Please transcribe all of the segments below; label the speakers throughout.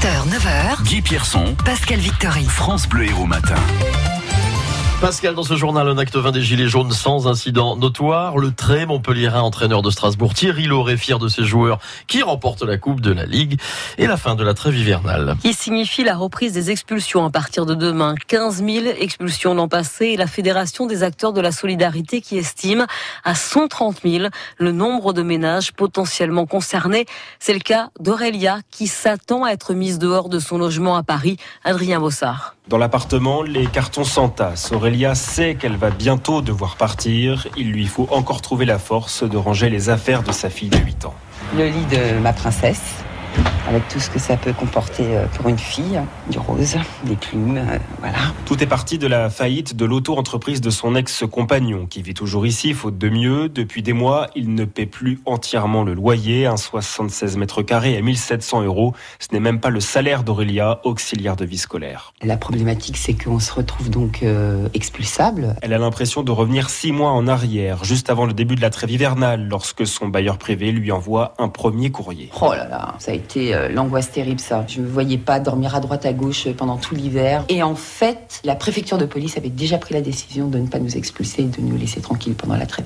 Speaker 1: 7h, 9h,
Speaker 2: Guy Pierson,
Speaker 1: Pascal Victory.
Speaker 2: France Bleu Héros Matin.
Speaker 3: Pascal, dans ce journal, un acte 20 des Gilets jaunes sans incident notoire. Le très Montpellierin, entraîneur de Strasbourg, Thierry Lauré, fier de ses joueurs qui remportent la Coupe de la Ligue et la fin de la trêve hivernale.
Speaker 4: Qui signifie la reprise des expulsions à partir de demain. 15 000 expulsions l'an passé et la Fédération des acteurs de la solidarité qui estime à 130 000 le nombre de ménages potentiellement concernés. C'est le cas d'Aurélia qui s'attend à être mise dehors de son logement à Paris. Adrien Bossard.
Speaker 5: Dans l'appartement, les cartons s'entassent. Aurélia sait qu'elle va bientôt devoir partir. Il lui faut encore trouver la force de ranger les affaires de sa fille de 8 ans.
Speaker 6: Le lit de ma princesse, avec tout ce que ça peut comporter euh, pour une fille, du rose, des plumes, euh, voilà.
Speaker 5: Tout est parti de la faillite de l'auto-entreprise de son ex-compagnon, qui vit toujours ici, faute de mieux. Depuis des mois, il ne paie plus entièrement le loyer, un 76 mètres carrés à 1700 euros. Ce n'est même pas le salaire d'Aurélia, auxiliaire de vie scolaire.
Speaker 6: La problématique, c'est qu'on se retrouve donc euh, expulsable.
Speaker 5: Elle a l'impression de revenir six mois en arrière, juste avant le début de la trêve hivernale, lorsque son bailleur privé lui envoie un premier courrier.
Speaker 6: Oh là là, ça a été euh, l'angoisse terrible ça. Je ne me voyais pas dormir à droite à gauche euh, pendant tout l'hiver. Et en fait, la préfecture de police avait déjà pris la décision de ne pas nous expulser et de nous laisser tranquilles pendant la trêve.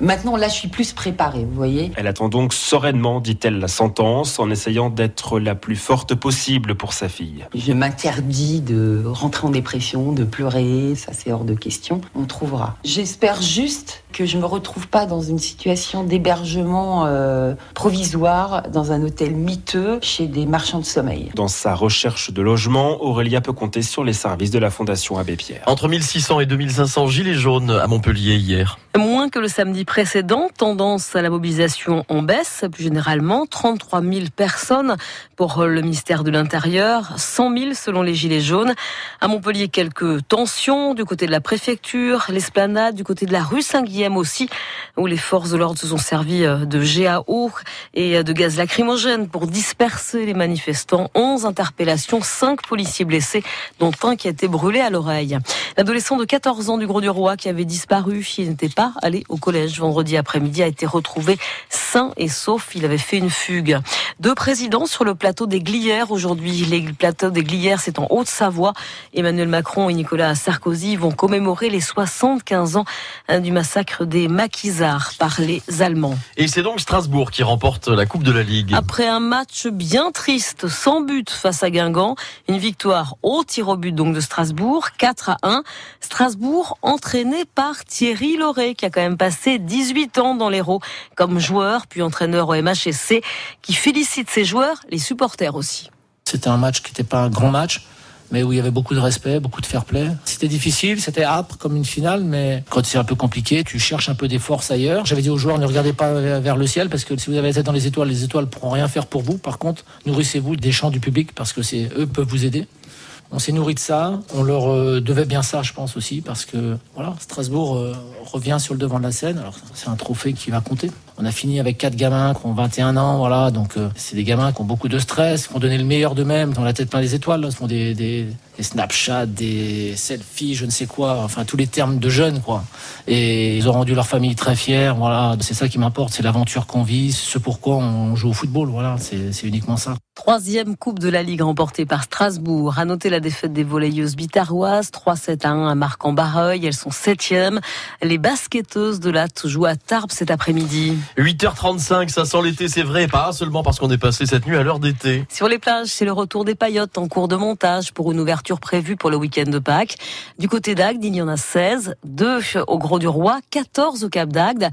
Speaker 6: Maintenant, là, je suis plus préparée, vous voyez.
Speaker 5: Elle attend donc sereinement, dit-elle, la sentence, en essayant d'être la plus forte possible pour sa fille.
Speaker 6: Je m'interdis de rentrer en dépression, de pleurer, ça c'est hors de question. On trouvera. J'espère juste que je me retrouve pas dans une situation d'hébergement euh, provisoire dans un hôtel miteux chez des marchands de sommeil.
Speaker 5: Dans sa recherche de logement, Aurélia peut compter sur les services de la Fondation Abbé Pierre.
Speaker 3: Entre 1600 et 2500 Gilets jaunes à Montpellier hier.
Speaker 4: Moins que le samedi précédent, tendance à la mobilisation en baisse, plus généralement 33 000 personnes pour le ministère de l'Intérieur, 100 000 selon les Gilets jaunes. À Montpellier, quelques tensions du côté de la préfecture, l'esplanade, du côté de la rue Saint-Guillaume aussi, où les forces de l'ordre se sont servies de GAO et de gaz lacrymogène pour disperser les manifestants. 11 interpellations, 5 policiers blessés, dont un qui a été brûlé à l'oreille. L'adolescent de 14 ans du Gros du Roi qui avait disparu, il n'était pas allé au collège vendredi après-midi, a été retrouvé sain et sauf. Il avait fait une fugue. Deux présidents sur le plateau des Glières aujourd'hui. Les plateaux des Glières, c'est en Haute-Savoie. Emmanuel Macron et Nicolas Sarkozy vont commémorer les 75 ans du massacre des maquisards par les Allemands.
Speaker 3: Et c'est donc Strasbourg qui remporte la Coupe de la Ligue.
Speaker 4: Après un match bien triste, sans but face à Guingamp, une victoire au tir au but donc de Strasbourg, 4 à 1. Strasbourg entraîné par Thierry Lauré qui a quand même passé 18 ans dans l'Hérault comme joueur puis entraîneur au MHSC qui félicite ses joueurs, les supporters aussi.
Speaker 7: C'était un match qui n'était pas un grand match mais où il y avait beaucoup de respect, beaucoup de fair play. C'était difficile, c'était âpre comme une finale, mais quand c'est un peu compliqué, tu cherches un peu des forces ailleurs. J'avais dit aux joueurs, ne regardez pas vers le ciel, parce que si vous avez la tête dans les étoiles, les étoiles pourront rien faire pour vous. Par contre, nourrissez-vous des chants du public, parce que c'est eux peuvent vous aider. On s'est nourri de ça. On leur euh, devait bien ça, je pense aussi, parce que voilà, Strasbourg euh, revient sur le devant de la scène. Alors c'est un trophée qui va compter. On a fini avec quatre gamins qui ont 21 ans, voilà. Donc euh, c'est des gamins qui ont beaucoup de stress, qui ont donné le meilleur d'eux-mêmes, qui ont la tête plein des étoiles. Là. Des, des Snapchat, des selfies, je ne sais quoi. Enfin tous les termes de jeunes, quoi. Et ils ont rendu leur famille très fière. Voilà, c'est ça qui m'importe. C'est l'aventure qu'on vit, ce pourquoi on joue au football. Voilà, c'est uniquement ça.
Speaker 4: Troisième Coupe de la Ligue remportée par Strasbourg. À noter la défaite des volleyeuses bitaroises, 3-7 à 1 à Marc-en-Barreuil. Elles sont septièmes. Les basketteuses de Latte jouent à Tarbes cet après-midi.
Speaker 3: 8h35, ça sent l'été, c'est vrai, pas seulement parce qu'on est passé cette nuit à l'heure d'été.
Speaker 4: Sur les plages, c'est le retour des paillotes en cours de montage pour une ouverture prévue pour le week-end de Pâques. Du côté d'Agde, il y en a 16, 2 au Gros du Roi, 14 au Cap d'Agde.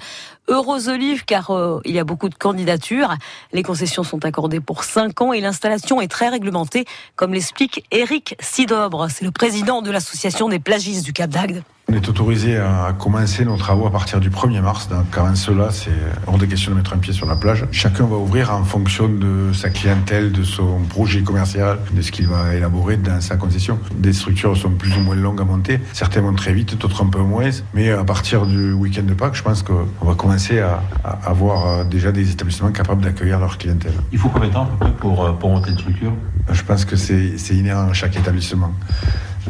Speaker 4: Heureuse olive car euh, il y a beaucoup de candidatures. Les concessions sont accordées pour 5 ans et l'installation est très réglementée, comme l'explique Eric Sidobre. C'est le président de l'association des plagistes du Cap d'Agde.
Speaker 8: On est autorisé à commencer nos travaux à partir du 1er mars. Donc, avant cela, c'est hors de question de mettre un pied sur la plage. Chacun va ouvrir en fonction de sa clientèle, de son projet commercial, de ce qu'il va élaborer dans sa concession. Des structures sont plus ou moins longues à monter. Certaines vont très vite, d'autres un peu moins. Mais à partir du week-end de Pâques, je pense qu'on va commencer à, à avoir déjà des établissements capables d'accueillir leur clientèle.
Speaker 9: Il faut combien de temps à peu près pour, pour monter une structure?
Speaker 8: Je pense que c'est inhérent à chaque établissement.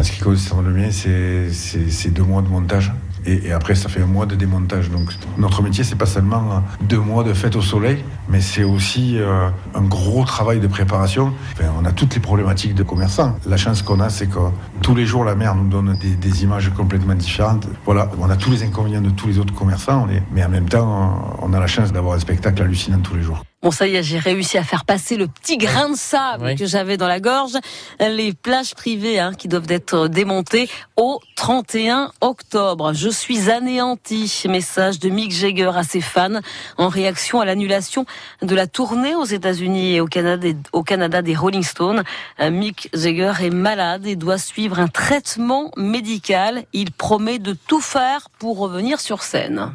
Speaker 8: Ce qui concerne le mien, c'est deux mois de montage Et, après, ça fait un mois de démontage. Donc, notre métier, c'est pas seulement deux mois de fête au soleil, mais c'est aussi euh, un gros travail de préparation. On a toutes les problématiques de commerçants. La chance qu'on a, c'est que tous les jours, la mer nous donne des, des, images complètement différentes. Voilà, on a tous les inconvénients de tous les autres commerçants, mais en même temps, on a la chance d'avoir un spectacle hallucinant tous les jours.
Speaker 4: Bon, ça y est, j'ai réussi à faire passer le petit grain de sable que j'avais dans la gorge. Les plages privées hein, qui doivent être démontées au 31 octobre. Je suis anéanti. Message de Mick Jagger à ses fans en réaction à l'annulation de la tournée aux États-Unis et au Canada, au Canada des Rolling Stones. Euh, Mick Jagger est malade et doit suivre un traitement médical. Il promet de tout faire pour revenir sur scène.